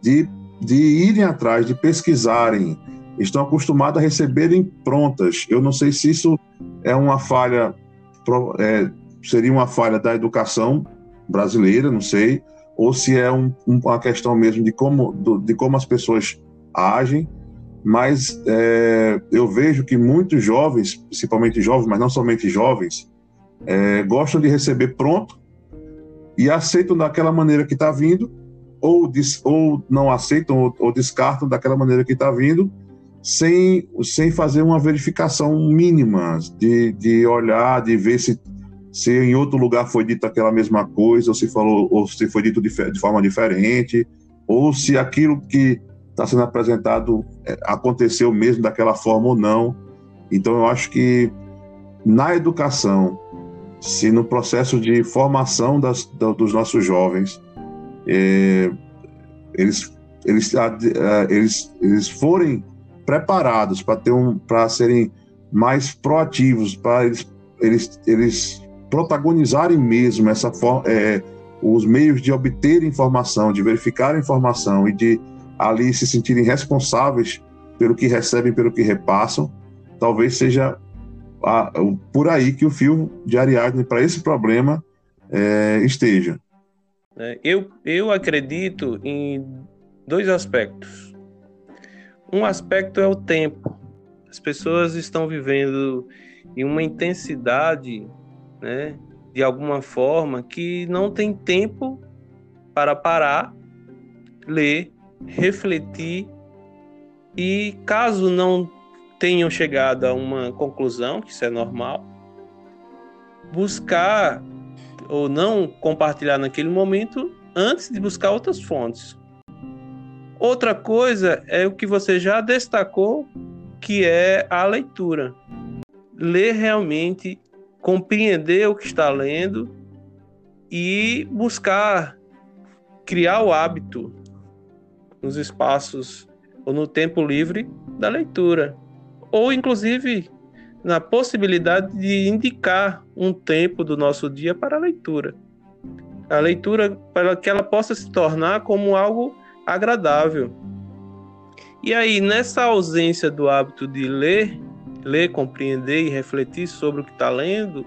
de, de irem atrás, de pesquisarem, estão acostumados a receberem prontas. Eu não sei se isso é uma falha, é, seria uma falha da educação brasileira, não sei, ou se é um, uma questão mesmo de como, de como as pessoas agem, mas é, eu vejo que muitos jovens, principalmente jovens, mas não somente jovens, é, gostam de receber pronto e aceitam daquela maneira que está vindo, ou, ou não aceitam ou, ou descartam daquela maneira que está vindo, sem, sem fazer uma verificação mínima, de, de olhar, de ver se, se em outro lugar foi dito aquela mesma coisa, ou se, falou, ou se foi dito de, de forma diferente, ou se aquilo que está sendo apresentado é, aconteceu mesmo daquela forma ou não. Então, eu acho que na educação, se no processo de formação das, dos nossos jovens, é, eles, eles, eles, eles forem preparados para ter um para serem mais proativos, para eles, eles, eles protagonizarem mesmo essa é, os meios de obter informação, de verificar informação e de ali se sentirem responsáveis pelo que recebem, pelo que repassam, talvez seja a, por aí que o fio de Ariadne para esse problema é, esteja. É, eu, eu acredito em dois aspectos. Um aspecto é o tempo. As pessoas estão vivendo em uma intensidade, né, de alguma forma, que não tem tempo para parar, ler, refletir e, caso não tenham chegado a uma conclusão, que isso é normal, buscar ou não compartilhar naquele momento antes de buscar outras fontes. Outra coisa é o que você já destacou, que é a leitura. Ler realmente, compreender o que está lendo e buscar criar o hábito nos espaços ou no tempo livre da leitura. Ou, inclusive, na possibilidade de indicar um tempo do nosso dia para a leitura. A leitura, para que ela possa se tornar como algo agradável. E aí, nessa ausência do hábito de ler, ler, compreender e refletir sobre o que está lendo,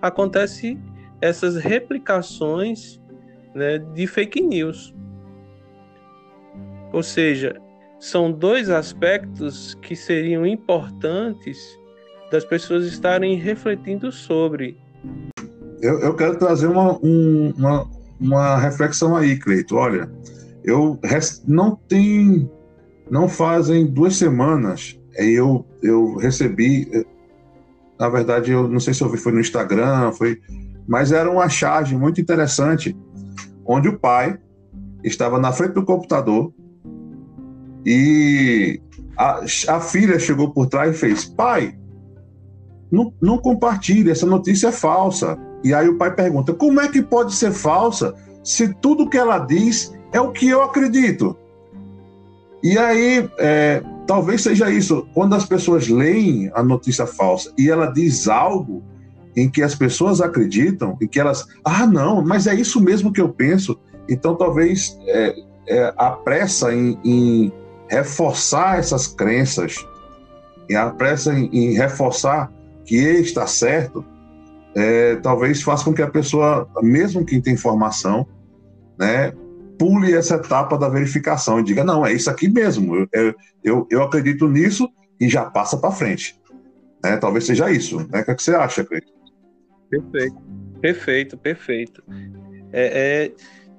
acontece essas replicações né, de fake news. Ou seja, são dois aspectos que seriam importantes das pessoas estarem refletindo sobre. Eu, eu quero trazer uma, um, uma, uma reflexão aí, Cleito. Olha, eu não tem, não fazem duas semanas eu eu recebi, na verdade eu não sei se eu vi foi no Instagram, foi, mas era uma charge muito interessante, onde o pai estava na frente do computador e a, a filha chegou por trás e fez: pai, não, não compartilhe, essa notícia é falsa. E aí o pai pergunta: como é que pode ser falsa se tudo que ela diz é o que eu acredito. E aí, é, talvez seja isso. Quando as pessoas leem a notícia falsa e ela diz algo em que as pessoas acreditam, e que elas, ah, não, mas é isso mesmo que eu penso. Então, talvez é, é, a pressa em, em, reforçar essas crenças, e a pressa em, em reforçar que está certo, é, talvez faça com que a pessoa, mesmo quem tem informação, né, pule essa etapa da verificação e diga: não, é isso aqui mesmo, eu, eu, eu acredito nisso e já passa para frente. Né? Talvez seja isso. Né? O que, é que você acha, Cleiton? Perfeito, perfeito, perfeito. É,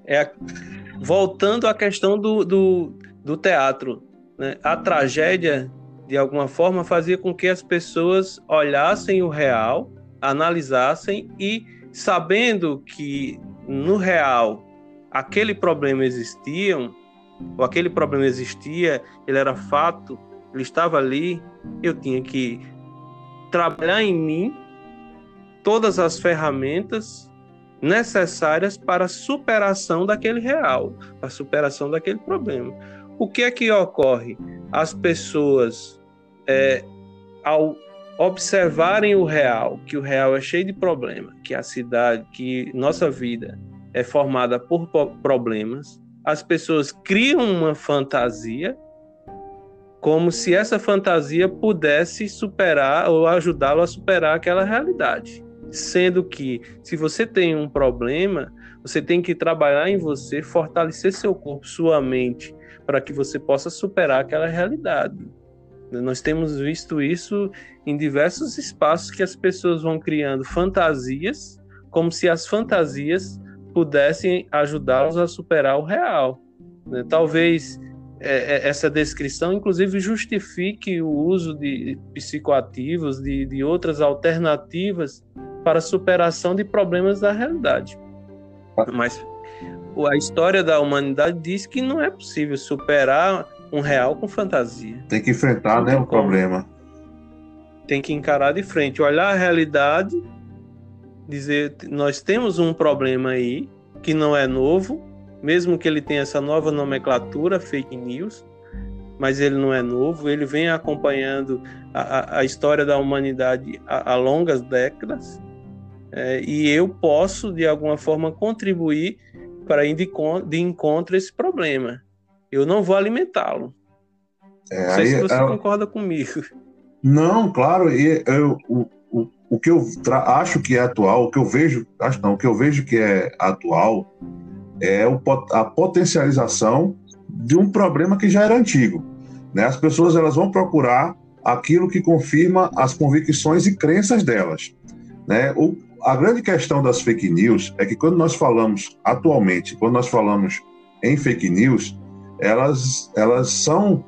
é, é a... voltando à questão do, do, do teatro, né? a tragédia, de alguma forma, fazia com que as pessoas olhassem o real, analisassem e, sabendo que no real aquele problema existia, ou aquele problema existia, ele era fato, ele estava ali, eu tinha que trabalhar em mim todas as ferramentas necessárias para a superação daquele real, a superação daquele problema. O que é que ocorre? As pessoas, é, ao observarem o real, que o real é cheio de problema, que a cidade, que nossa vida é formada por problemas, as pessoas criam uma fantasia como se essa fantasia pudesse superar ou ajudá-lo a superar aquela realidade. Sendo que, se você tem um problema, você tem que trabalhar em você, fortalecer seu corpo, sua mente, para que você possa superar aquela realidade. Nós temos visto isso em diversos espaços que as pessoas vão criando fantasias, como se as fantasias pudessem ajudá-los a superar o real. Né? Talvez é, é, essa descrição, inclusive, justifique o uso de psicoativos, de, de outras alternativas para superação de problemas da realidade. Mas a história da humanidade diz que não é possível superar um real com fantasia. Tem que enfrentar, né, o problema. Tem que encarar de frente, olhar a realidade, dizer nós temos um problema aí que não é novo, mesmo que ele tenha essa nova nomenclatura, fake news, mas ele não é novo, ele vem acompanhando a, a história da humanidade há, há longas décadas é, e eu posso, de alguma forma, contribuir para ir de, de encontro a esse problema. Eu não vou alimentá-lo. É, não sei aí, se você é... concorda comigo. Não, claro, e eu, o, o, o que eu acho que é atual, o que eu vejo, acho não, o que eu vejo que é atual é o, a potencialização de um problema que já era antigo. Né? As pessoas elas vão procurar aquilo que confirma as convicções e crenças delas. Né? O, a grande questão das fake news é que quando nós falamos atualmente, quando nós falamos em fake news, elas, elas são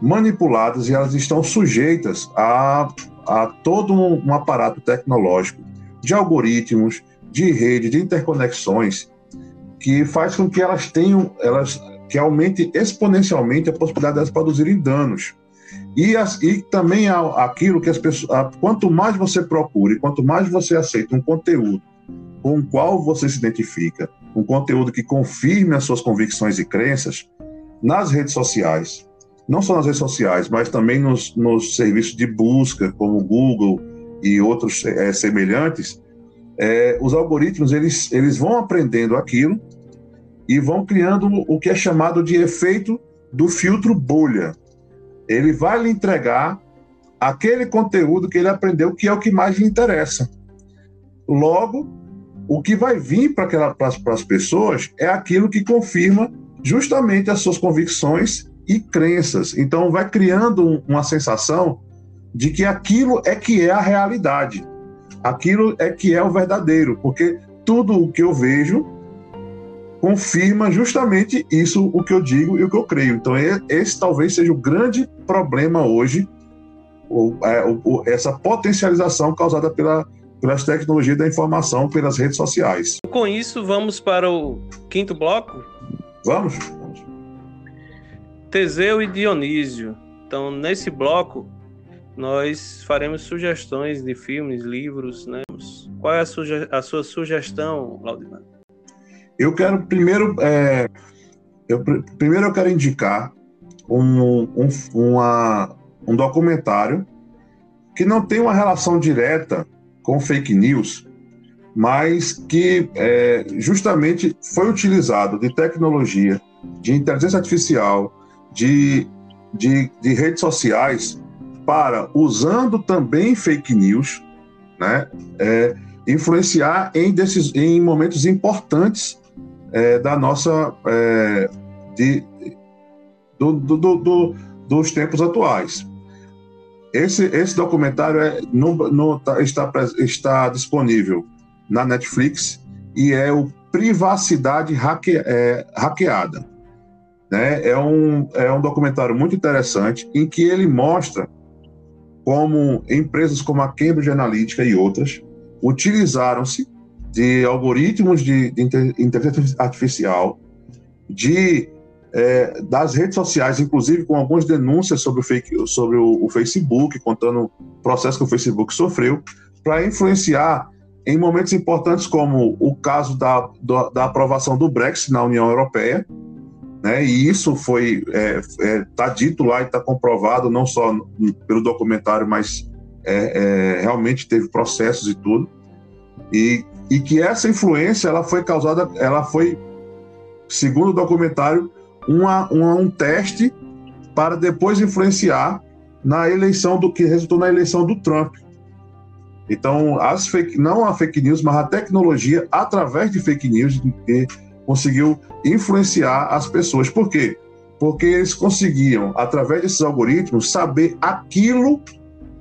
manipuladas e elas estão sujeitas a, a todo um, um aparato tecnológico de algoritmos, de rede, de interconexões, que faz com que elas tenham, elas que aumente exponencialmente a possibilidade de elas produzirem danos. E, as, e também aquilo que as pessoas. Quanto mais você procura e quanto mais você aceita um conteúdo com o qual você se identifica, um conteúdo que confirme as suas convicções e crenças, nas redes sociais, não só nas redes sociais, mas também nos, nos serviços de busca, como Google e outros é, semelhantes, é, os algoritmos eles, eles vão aprendendo aquilo e vão criando o que é chamado de efeito do filtro bolha ele vai lhe entregar aquele conteúdo que ele aprendeu que é o que mais lhe interessa. Logo, o que vai vir para as pessoas é aquilo que confirma justamente as suas convicções e crenças. Então, vai criando uma sensação de que aquilo é que é a realidade, aquilo é que é o verdadeiro, porque tudo o que eu vejo confirma justamente isso, o que eu digo e o que eu creio. Então, esse talvez seja o grande problema hoje, ou, é, ou, essa potencialização causada pela, pelas tecnologias da informação, pelas redes sociais. Com isso, vamos para o quinto bloco? Vamos. Teseu e Dionísio. Então, nesse bloco, nós faremos sugestões de filmes, livros, né? Qual é a, suge a sua sugestão, Claudinando? Eu quero primeiro, é, eu, primeiro eu quero indicar um, um, uma, um documentário que não tem uma relação direta com fake news, mas que é, justamente foi utilizado de tecnologia, de inteligência artificial, de, de, de redes sociais para, usando também fake news, né, é, influenciar em, desses, em momentos importantes é, da nossa é, de, do, do, do, dos tempos atuais. Esse, esse documentário é, no, no, tá, está, está disponível na Netflix e é o Privacidade hacke, é, Hackeada. Né? É, um, é um documentário muito interessante em que ele mostra como empresas como a Cambridge Analytica e outras utilizaram-se de algoritmos de, de inteligência artificial, de é, das redes sociais, inclusive com algumas denúncias sobre o, fake, sobre o, o Facebook, contando o processo que o Facebook sofreu, para influenciar em momentos importantes como o caso da, da, da, aprovação do Brexit na União Europeia, né? E isso foi está é, é, tá dito lá e está comprovado não só pelo documentário, mas é, é, realmente teve processos e tudo. E, e que essa influência ela foi causada, ela foi, segundo o documentário, uma, uma, um teste para depois influenciar na eleição do que resultou na eleição do Trump. Então, as fake, não a fake news, mas a tecnologia, através de fake news, conseguiu influenciar as pessoas. Por quê? Porque eles conseguiam, através desses algoritmos, saber aquilo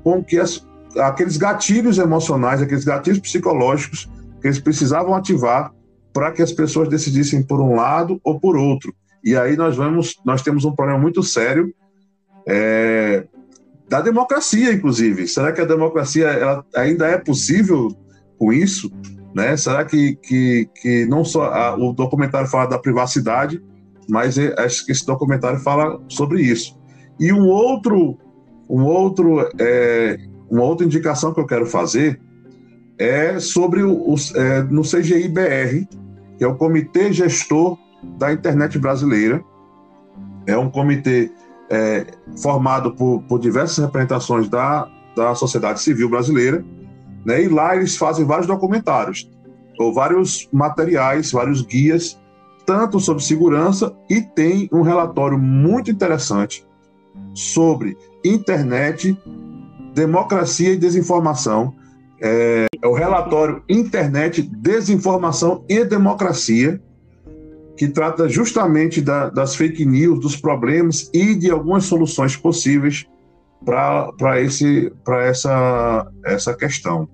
com que as, aqueles gatilhos emocionais, aqueles gatilhos psicológicos que eles precisavam ativar para que as pessoas decidissem por um lado ou por outro. E aí nós vamos, nós temos um problema muito sério é, da democracia, inclusive. Será que a democracia ainda é possível com isso? Né? Será que, que, que não só a, o documentário fala da privacidade, mas é, acho que esse documentário fala sobre isso. E um outro, um outro, é, uma outra indicação que eu quero fazer é sobre o, o é, no que é o Comitê Gestor da Internet Brasileira. É um comitê é, formado por, por diversas representações da, da sociedade civil brasileira, né? E lá eles fazem vários documentários, ou vários materiais, vários guias, tanto sobre segurança, e tem um relatório muito interessante sobre internet, democracia e desinformação. É, é o relatório Internet, Desinformação e Democracia, que trata justamente da, das fake news, dos problemas e de algumas soluções possíveis para esse para essa essa questão.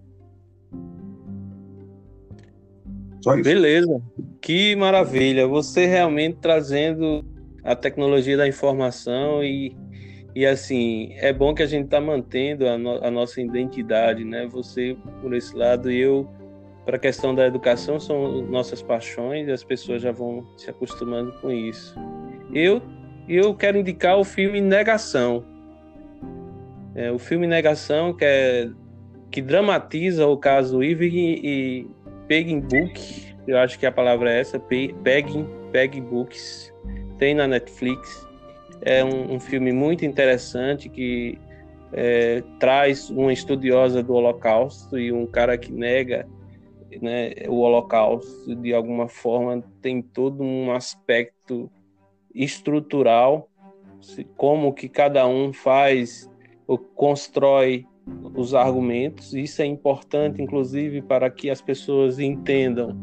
Só isso. Beleza. Que maravilha. Você realmente trazendo a tecnologia da informação e e assim, é bom que a gente está mantendo a, no, a, nossa identidade, né? Você por esse lado e eu para a questão da educação são nossas paixões e as pessoas já vão se acostumando com isso. Eu eu quero indicar o filme Negação. É, o filme Negação, que, é, que dramatiza o caso Irving e Pegging Book, eu acho que a palavra é essa, Pegging, Pegging Books, tem na Netflix. É um, um filme muito interessante que é, traz uma estudiosa do Holocausto e um cara que nega né, o Holocausto de alguma forma tem todo um aspecto estrutural, como que cada um faz constrói os argumentos. Isso é importante, inclusive, para que as pessoas entendam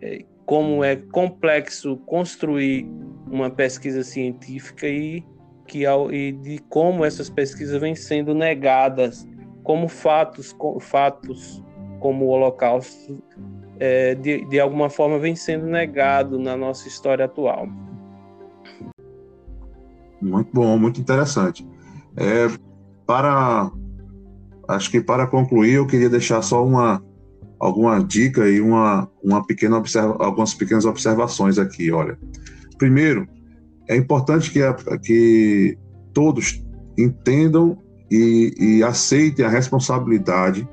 é, como é complexo construir uma pesquisa científica e, que, e de como essas pesquisas vêm sendo negadas como fatos, fatos como o Holocausto, é, de, de alguma forma, vem sendo negado na nossa história atual. Muito bom, muito interessante. É, para acho que para concluir eu queria deixar só uma alguma dica e uma, uma pequena observa, algumas pequenas observações aqui. Olha, primeiro é importante que, a, que todos entendam e, e aceitem a responsabilidade,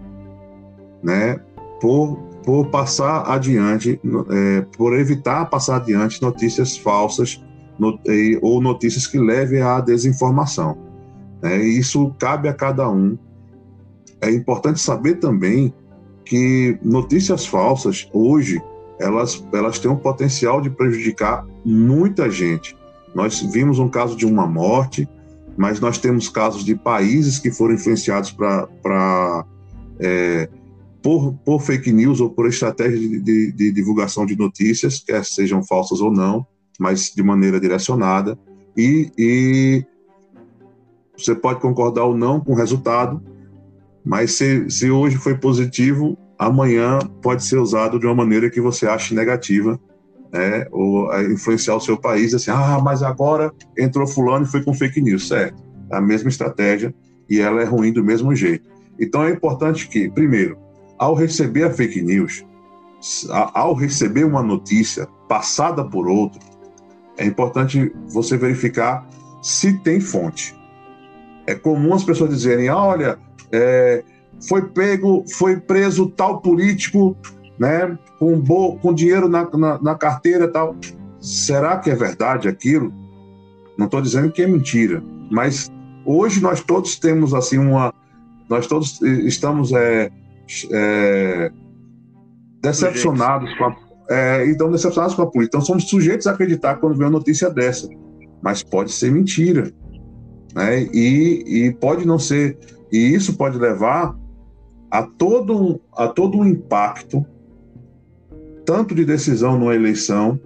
né, por, por passar adiante, é, por evitar passar adiante notícias falsas no, ou notícias que levem à desinformação. É, isso cabe a cada um. É importante saber também que notícias falsas hoje elas elas têm um potencial de prejudicar muita gente. Nós vimos um caso de uma morte, mas nós temos casos de países que foram influenciados para é, por, por fake news ou por estratégia de, de, de, divulgação de notícias, quer sejam falsas ou não, mas de maneira direcionada. E, e você pode concordar ou não com o resultado, mas se, se hoje foi positivo, amanhã pode ser usado de uma maneira que você ache negativa, né? ou influenciar o seu país, assim, ah, mas agora entrou fulano e foi com fake news, certo? É a mesma estratégia e ela é ruim do mesmo jeito. Então é importante que, primeiro, ao receber a fake news, ao receber uma notícia passada por outro, é importante você verificar se tem fonte. É comum as pessoas dizerem: olha, é, foi pego, foi preso tal político, né, com, bo, com dinheiro na, na, na carteira tal. Será que é verdade aquilo? Não estou dizendo que é mentira, mas hoje nós todos temos assim uma, nós todos estamos é, é, decepcionados com a, é, então decepcionados com a política. Então somos sujeitos a acreditar quando vê uma notícia dessa, mas pode ser mentira, né? E, e pode não ser, e isso pode levar a todo a todo um impacto tanto de decisão numa eleição,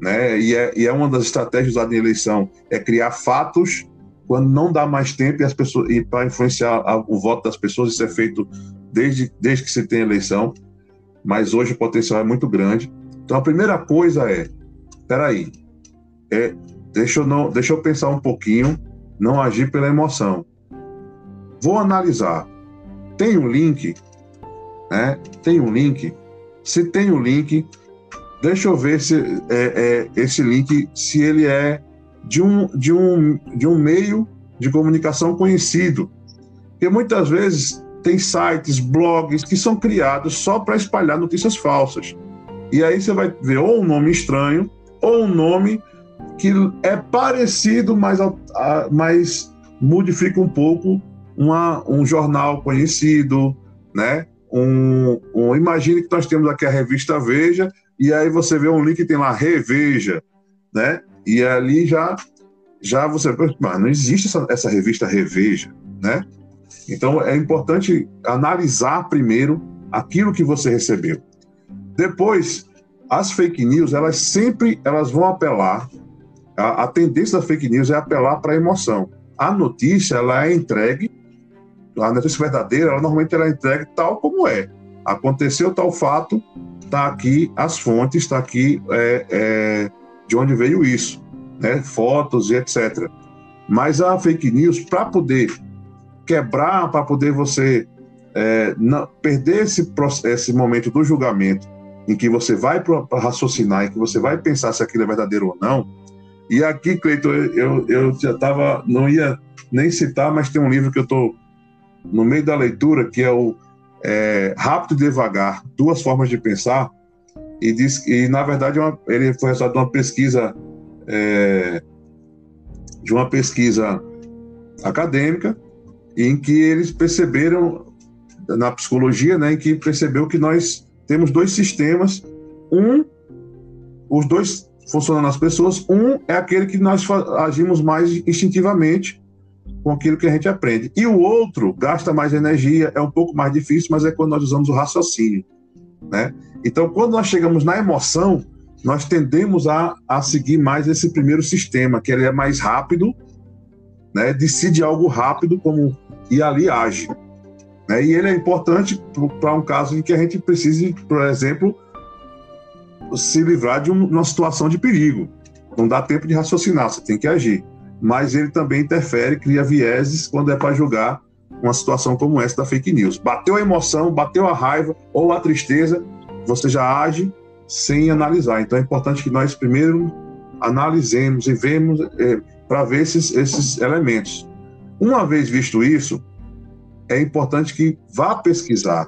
né? E é, e é uma das estratégias usadas em eleição é criar fatos quando não dá mais tempo e as pessoas e para influenciar o voto das pessoas isso é feito desde desde que se tem eleição, mas hoje o potencial é muito grande. Então a primeira coisa é, peraí, é, deixa eu não, deixa eu pensar um pouquinho, não agir pela emoção. Vou analisar. Tem um link, né? Tem um link. Se tem o um link, deixa eu ver se é, é, esse link se ele é de um, de um, de um meio de comunicação conhecido. Porque muitas vezes tem sites, blogs que são criados só para espalhar notícias falsas. E aí você vai ver ou um nome estranho, ou um nome que é parecido, mas, mas modifica um pouco uma, um jornal conhecido, né? Um, um, imagine que nós temos aqui a revista Veja, e aí você vê um link que tem lá Reveja, né? E ali já, já você. Mas não existe essa, essa revista Reveja, né? Então é importante analisar primeiro aquilo que você recebeu. Depois, as fake news, elas sempre elas vão apelar, a, a tendência da fake news é apelar para a emoção. A notícia, ela é entregue, a notícia verdadeira, ela normalmente ela é entregue tal como é. Aconteceu tal fato, está aqui as fontes, está aqui é, é, de onde veio isso, né? fotos e etc. Mas a fake news, para poder quebrar, para poder você é, não, perder esse, esse momento do julgamento em que você vai para raciocinar, em que você vai pensar se aquilo é verdadeiro ou não. E aqui, Cleiton, eu, eu já estava, não ia nem citar, mas tem um livro que eu estou no meio da leitura, que é o é, Rápido e Devagar, Duas Formas de Pensar, e, diz, e na verdade é uma, ele foi resultado de uma pesquisa, é, de uma pesquisa acadêmica, em que eles perceberam, na psicologia, né, em que percebeu que nós temos dois sistemas. Um, os dois funcionam nas pessoas. Um é aquele que nós agimos mais instintivamente com aquilo que a gente aprende. E o outro gasta mais energia, é um pouco mais difícil, mas é quando nós usamos o raciocínio. Né? Então, quando nós chegamos na emoção, nós tendemos a, a seguir mais esse primeiro sistema, que ele é mais rápido, né? decide algo rápido como e ali age. Né? E ele é importante para um caso em que a gente precise, por exemplo, se livrar de uma situação de perigo. Não dá tempo de raciocinar, você tem que agir. Mas ele também interfere, cria vieses quando é para julgar uma situação como essa da fake news. Bateu a emoção, bateu a raiva ou a tristeza, você já age sem analisar. Então é importante que nós primeiro analisemos e vemos é, para ver esses, esses elementos. Uma vez visto isso, é importante que vá pesquisar.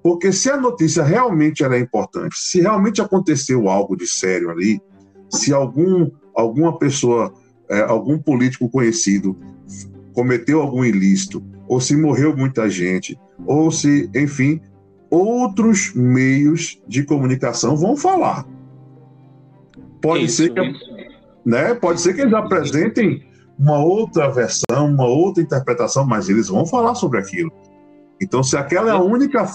Porque se a notícia realmente é importante, se realmente aconteceu algo de sério ali, se algum, alguma pessoa, é, algum político conhecido cometeu algum ilícito, ou se morreu muita gente, ou se, enfim, outros meios de comunicação vão falar. Pode isso, ser que, né, pode ser que eles apresentem uma outra versão, uma outra interpretação, mas eles vão falar sobre aquilo. Então, se aquela é a única,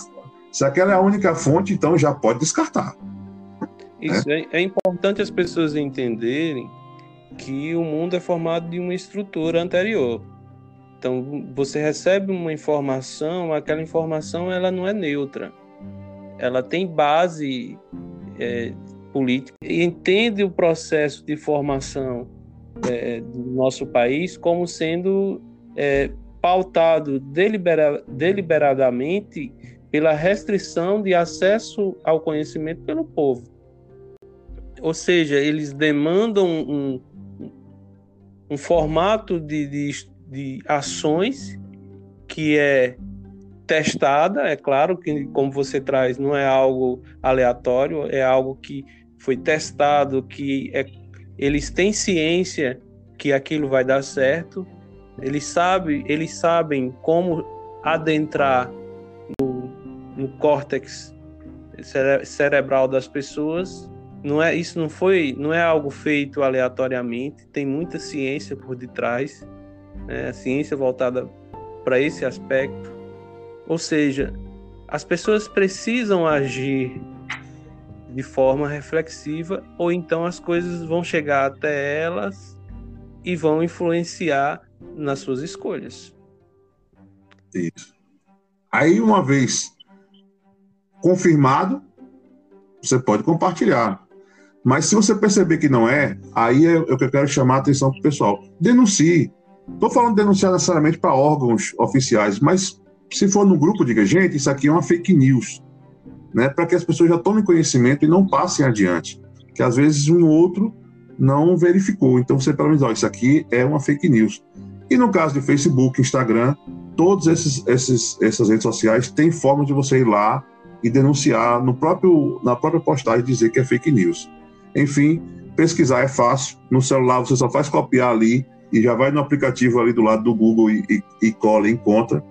se aquela é a única fonte, então já pode descartar. Isso né? é, é importante as pessoas entenderem que o mundo é formado de uma estrutura anterior. Então, você recebe uma informação, aquela informação ela não é neutra. Ela tem base é, política e entende o processo de formação é, do nosso país como sendo é, pautado delibera, deliberadamente pela restrição de acesso ao conhecimento pelo povo. ou seja, eles demandam um, um formato de, de, de ações que é testada, é claro que, como você traz, não é algo aleatório, é algo que foi testado, que é, eles têm ciência que aquilo vai dar certo, eles sabem, eles sabem como adentrar no, no córtex cere cerebral das pessoas. Não é isso não foi não é algo feito aleatoriamente. Tem muita ciência por detrás, né? a ciência voltada para esse aspecto. Ou seja, as pessoas precisam agir de forma reflexiva ou então as coisas vão chegar até elas e vão influenciar nas suas escolhas. Isso. Aí, uma vez confirmado, você pode compartilhar. Mas se você perceber que não é, aí é o que eu quero chamar a atenção para o pessoal. Denuncie. Estou falando de denunciar necessariamente para órgãos oficiais, mas se for no grupo, diga, gente, isso aqui é uma fake news. Né, para que as pessoas já tomem conhecimento e não passem adiante. Que às vezes um outro não verificou. Então você pelo menos, ó, isso aqui é uma fake news. E no caso de Facebook, Instagram, todas esses, esses, essas redes sociais têm forma de você ir lá e denunciar no próprio, na própria postagem dizer que é fake news. Enfim, pesquisar é fácil. No celular você só faz copiar ali e já vai no aplicativo ali do lado do Google e, e, e cola e encontra.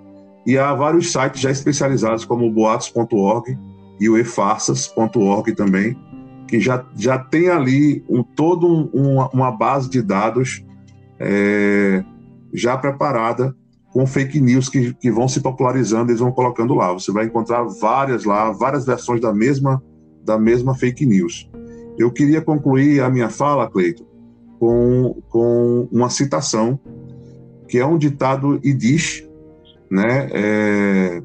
E há vários sites já especializados como o boatos.org e o efarsas.org também, que já, já tem ali um, todo um, uma, uma, base de dados é, já preparada com fake news que, que vão se popularizando, eles vão colocando lá. Você vai encontrar várias lá, várias versões da mesma, da mesma fake news. Eu queria concluir a minha fala, Cleito, com, com uma citação, que é um ditado Yiddish, né? É,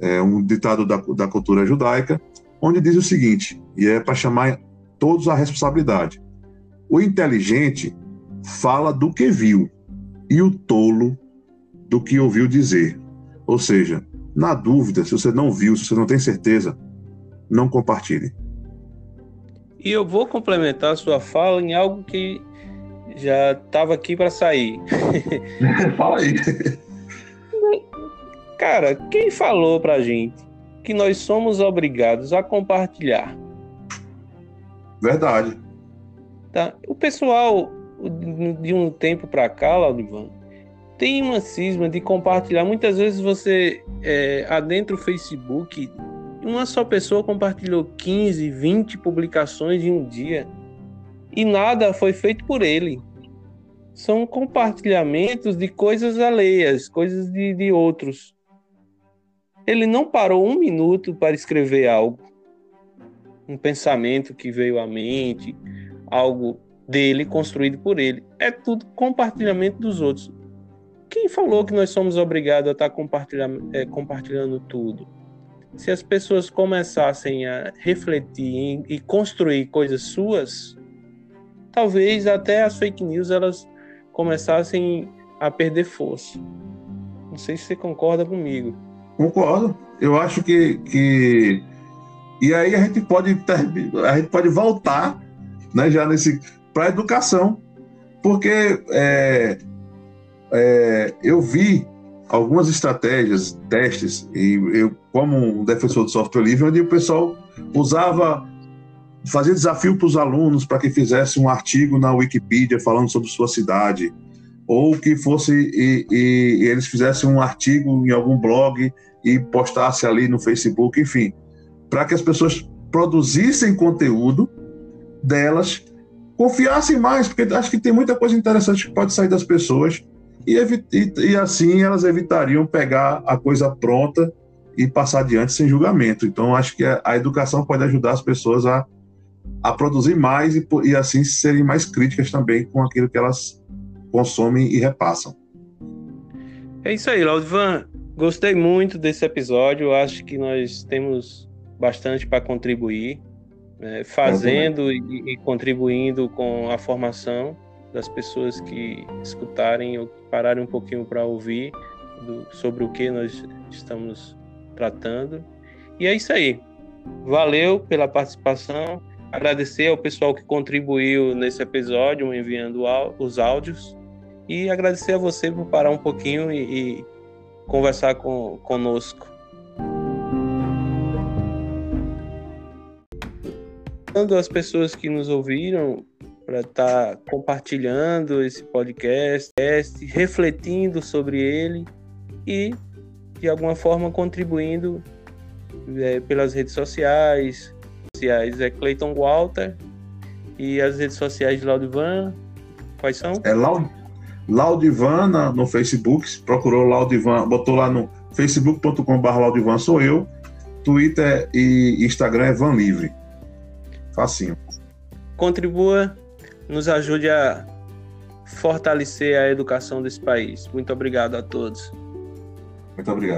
é um ditado da, da cultura judaica, onde diz o seguinte, e é para chamar todos à responsabilidade. O inteligente fala do que viu, e o tolo do que ouviu dizer. Ou seja, na dúvida, se você não viu, se você não tem certeza, não compartilhe. E eu vou complementar a sua fala em algo que já estava aqui para sair. Fala aí. Cara, quem falou pra gente que nós somos obrigados a compartilhar? Verdade. Tá? O pessoal de um tempo para cá, Laudivan, tem uma cisma de compartilhar. Muitas vezes você é, adentra o Facebook, uma só pessoa compartilhou 15, 20 publicações em um dia e nada foi feito por ele. São compartilhamentos de coisas alheias, coisas de, de outros. Ele não parou um minuto para escrever algo, um pensamento que veio à mente, algo dele construído por ele. É tudo compartilhamento dos outros. Quem falou que nós somos obrigados a estar é, compartilhando tudo? Se as pessoas começassem a refletir e construir coisas suas, talvez até as fake news elas começassem a perder força. Não sei se você concorda comigo. Concordo. Eu acho que, que... e aí a gente pode a gente pode voltar, né, já nesse para educação, porque é, é, eu vi algumas estratégias, testes, e eu, como um defensor do software livre, onde o pessoal usava, fazia desafio para os alunos para que fizesse um artigo na Wikipedia falando sobre sua cidade, ou que fosse e, e, e eles fizessem um artigo em algum blog e postasse ali no Facebook, enfim, para que as pessoas produzissem conteúdo delas, confiassem mais, porque acho que tem muita coisa interessante que pode sair das pessoas e, e, e assim elas evitariam pegar a coisa pronta e passar adiante sem julgamento. Então, acho que a, a educação pode ajudar as pessoas a, a produzir mais e, e assim serem mais críticas também com aquilo que elas consomem e repassam. É isso aí, Laudivan. Gostei muito desse episódio. Acho que nós temos bastante para contribuir, né? fazendo e, e contribuindo com a formação das pessoas que escutarem ou pararem um pouquinho para ouvir do, sobre o que nós estamos tratando. E é isso aí. Valeu pela participação. Agradecer ao pessoal que contribuiu nesse episódio, enviando os áudios. E agradecer a você por parar um pouquinho e, e conversar com, conosco. As pessoas que nos ouviram para estar tá compartilhando esse podcast, refletindo sobre ele e de alguma forma contribuindo é, pelas redes sociais. sociais é Clayton Walter e as redes sociais de Laudivan, quais são? É Laud, Laudivan no Facebook, procurou Laudivan, botou lá no facebook.com.br Laudivan sou eu, Twitter e Instagram é Van Livre. Facinho. Contribua, nos ajude a fortalecer a educação desse país. Muito obrigado a todos. Muito obrigado.